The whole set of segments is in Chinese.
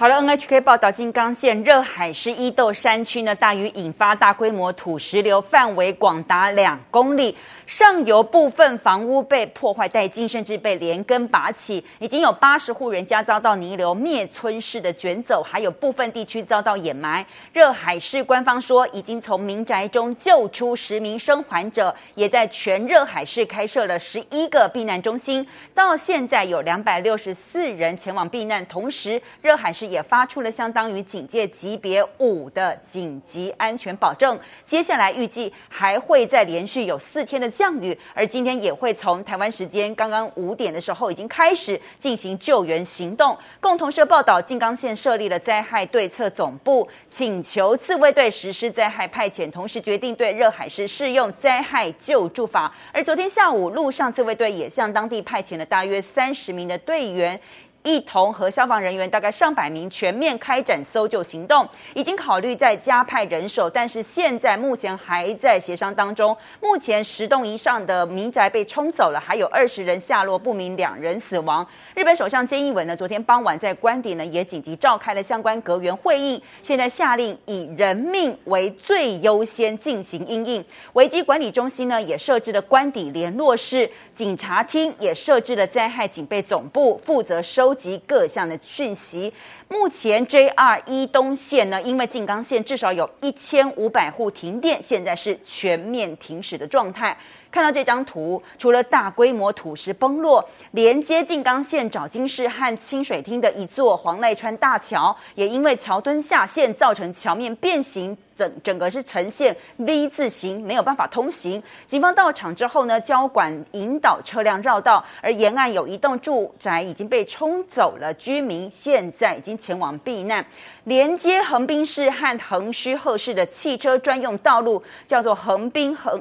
好了，NHK 报道，金刚县热海市伊豆山区呢，大雨引发大规模土石流，范围广达两公里，上游部分房屋被破坏殆尽，甚至被连根拔起，已经有八十户人家遭到泥流灭村式的卷走，还有部分地区遭到掩埋。热海市官方说，已经从民宅中救出十名生还者，也在全热海市开设了十一个避难中心，到现在有两百六十四人前往避难，同时热海市。也发出了相当于警戒级别五的紧急安全保证。接下来预计还会再连续有四天的降雨，而今天也会从台湾时间刚刚五点的时候已经开始进行救援行动。共同社报道，静冈县设立了灾害对策总部，请求自卫队实施灾害派遣，同时决定对热海市适用灾害救助法。而昨天下午，陆上自卫队也向当地派遣了大约三十名的队员。一同和消防人员大概上百名全面开展搜救行动，已经考虑再加派人手，但是现在目前还在协商当中。目前十栋以上的民宅被冲走了，还有二十人下落不明，两人死亡。日本首相菅义伟呢，昨天傍晚在官邸呢也紧急召开了相关阁员会议，现在下令以人命为最优先进行应应。危机管理中心呢也设置了官邸联络室，警察厅也设置了灾害警备总部，负责收。收集各项的讯息。目前 JR 伊东线呢，因为静冈县至少有一千五百户停电，现在是全面停驶的状态。看到这张图，除了大规模土石崩落，连接静冈县沼津市和清水町的一座黄濑川大桥，也因为桥墩下陷，造成桥面变形。整整个是呈现 V 字形，没有办法通行。警方到场之后呢，交管引导车辆绕道，而沿岸有一栋住宅已经被冲走了，居民现在已经前往避难。连接横滨市和横须贺市的汽车专用道路叫做横滨横。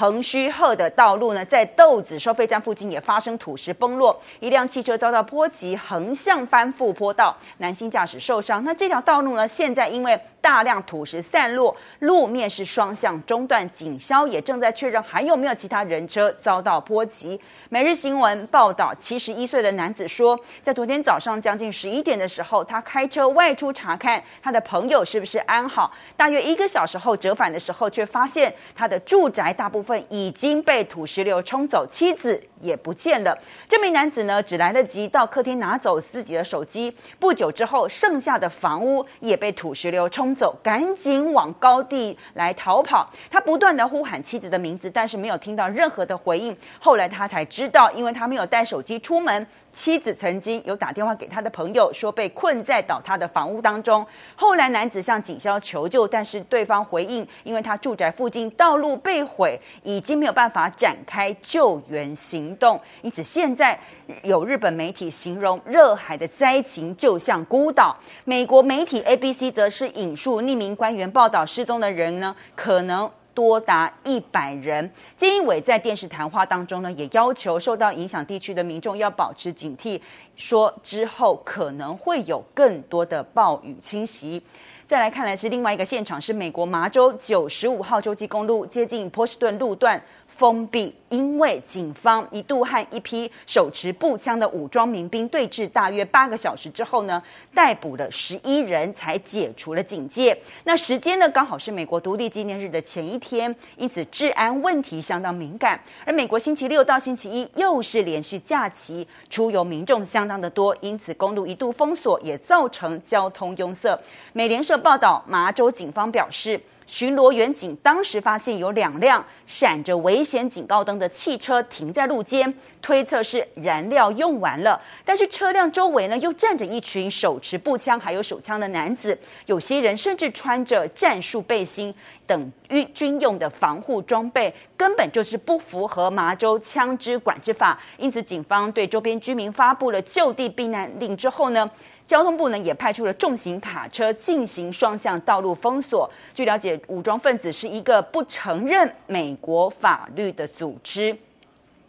横须贺的道路呢，在豆子收费站附近也发生土石崩落，一辆汽车遭到波及，横向翻覆坡道，男性驾驶受伤。那这条道路呢，现在因为大量土石散落，路面是双向中断，警消也正在确认还有没有其他人车遭到波及。每日新闻报道，七十一岁的男子说，在昨天早上将近十一点的时候，他开车外出查看他的朋友是不是安好，大约一个小时后折返的时候，却发现他的住宅大部分。已经被土石流冲走，妻子也不见了。这名男子呢，只来得及到客厅拿走自己的手机，不久之后，剩下的房屋也被土石流冲走，赶紧往高地来逃跑。他不断的呼喊妻子的名字，但是没有听到任何的回应。后来他才知道，因为他没有带手机出门。妻子曾经有打电话给他的朋友，说被困在倒塌的房屋当中。后来男子向警消求救，但是对方回应，因为他住宅附近道路被毁，已经没有办法展开救援行动。因此，现在有日本媒体形容热海的灾情就像孤岛。美国媒体 ABC 则是引述匿名官员报道，失踪的人呢，可能。多达一百人。菅义伟在电视谈话当中呢，也要求受到影响地区的民众要保持警惕，说之后可能会有更多的暴雨侵袭。再来看来是另外一个现场，是美国麻州九十五号洲际公路接近波士顿路段。封闭，因为警方一度和一批手持步枪的武装民兵对峙，大约八个小时之后呢，逮捕了十一人，才解除了警戒。那时间呢，刚好是美国独立纪念日的前一天，因此治安问题相当敏感。而美国星期六到星期一又是连续假期，出游民众相当的多，因此公路一度封锁，也造成交通拥塞。美联社报道，麻州警方表示。巡逻员警当时发现有两辆闪着危险警告灯的汽车停在路肩，推测是燃料用完了。但是车辆周围呢又站着一群手持步枪还有手枪的男子，有些人甚至穿着战术背心等军军用的防护装备，根本就是不符合麻州枪支管制法。因此，警方对周边居民发布了就地避难令之后呢，交通部呢也派出了重型卡车进行双向道路封锁。据了解，武装分子是一个不承认美国法律的组织。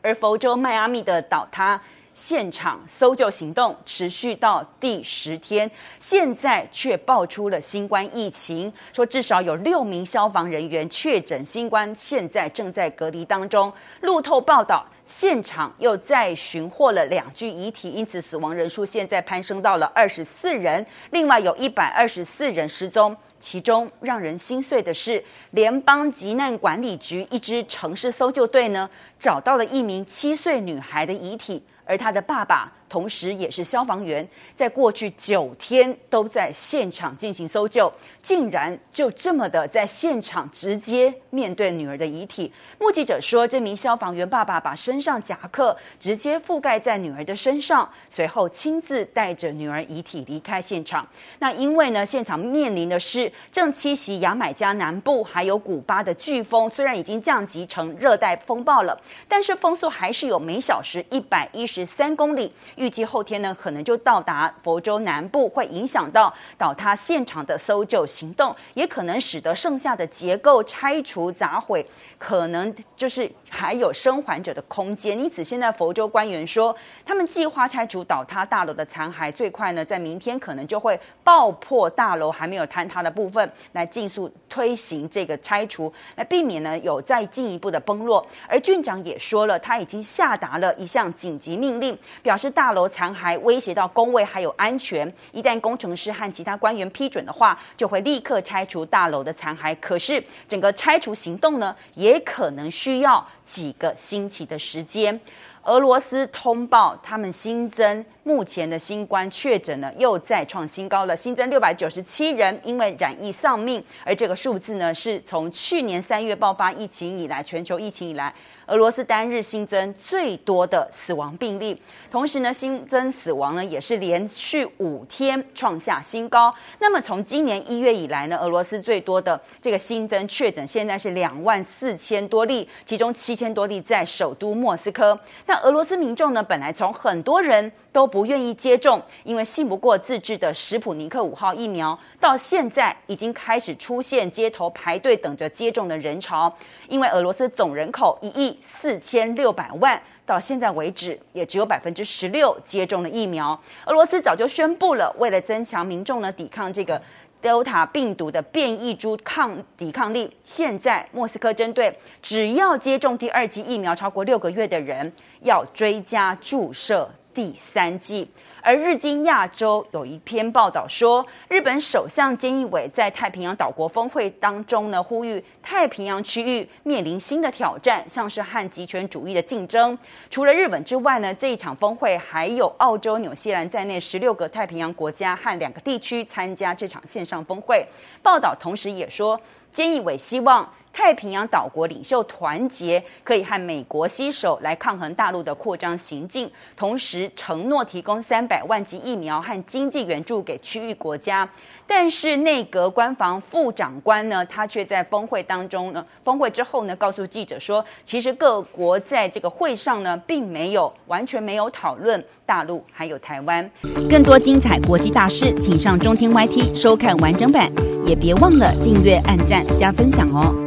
而佛州迈阿密的倒塌现场搜救行动持续到第十天，现在却爆出了新冠疫情，说至少有六名消防人员确诊新冠，现在正在隔离当中。路透报道。现场又再寻获了两具遗体，因此死亡人数现在攀升到了二十四人，另外有一百二十四人失踪。其中让人心碎的是，联邦急难管理局一支城市搜救队呢，找到了一名七岁女孩的遗体，而她的爸爸。同时，也是消防员，在过去九天都在现场进行搜救，竟然就这么的在现场直接面对女儿的遗体。目击者说，这名消防员爸爸把身上夹克直接覆盖在女儿的身上，随后亲自带着女儿遗体离开现场。那因为呢，现场面临的是正侵袭牙买加南部还有古巴的飓风，虽然已经降级成热带风暴了，但是风速还是有每小时一百一十三公里。预计后天呢，可能就到达佛州南部，会影响到倒塌现场的搜救行动，也可能使得剩下的结构拆除砸毁，可能就是还有生还者的空间。因此，现在佛州官员说，他们计划拆除倒塌大楼的残骸，最快呢在明天可能就会爆破大楼还没有坍塌的部分，来尽速推行这个拆除，来避免呢有再进一步的崩落。而郡长也说了，他已经下达了一项紧急命令，表示大。大楼残骸威胁到工位还有安全，一旦工程师和其他官员批准的话，就会立刻拆除大楼的残骸。可是整个拆除行动呢，也可能需要几个星期的时间。俄罗斯通报，他们新增目前的新冠确诊呢，又再创新高了，新增六百九十七人因为染疫丧命，而这个数字呢，是从去年三月爆发疫情以来，全球疫情以来，俄罗斯单日新增最多的死亡病例。同时呢，新增死亡呢，也是连续五天创下新高。那么从今年一月以来呢，俄罗斯最多的这个新增确诊现在是两万四千多例，其中七千多例在首都莫斯科。那俄罗斯民众呢，本来从很多人都不愿意接种，因为信不过自制的史普尼克五号疫苗，到现在已经开始出现街头排队等着接种的人潮。因为俄罗斯总人口一亿四千六百万，到现在为止也只有百分之十六接种了疫苗。俄罗斯早就宣布了，为了增强民众呢抵抗这个。Delta 病毒的变异株抗抵抗力，现在莫斯科针对只要接种第二剂疫苗超过六个月的人，要追加注射。第三季，而日经亚洲有一篇报道说，日本首相菅义伟在太平洋岛国峰会当中呢，呼吁太平洋区域面临新的挑战，像是和极权主义的竞争。除了日本之外呢，这一场峰会还有澳洲、纽西兰在内十六个太平洋国家和两个地区参加这场线上峰会。报道同时也说，菅义伟希望。太平洋岛国领袖团结，可以和美国携手来抗衡大陆的扩张行径，同时承诺提供三百万剂疫苗和经济援助给区域国家。但是内阁官房副长官呢，他却在峰会当中呢，峰会之后呢，告诉记者说，其实各国在这个会上呢，并没有完全没有讨论大陆还有台湾。更多精彩国际大事，请上中天 YT 收看完整版，也别忘了订阅、按赞、加分享哦。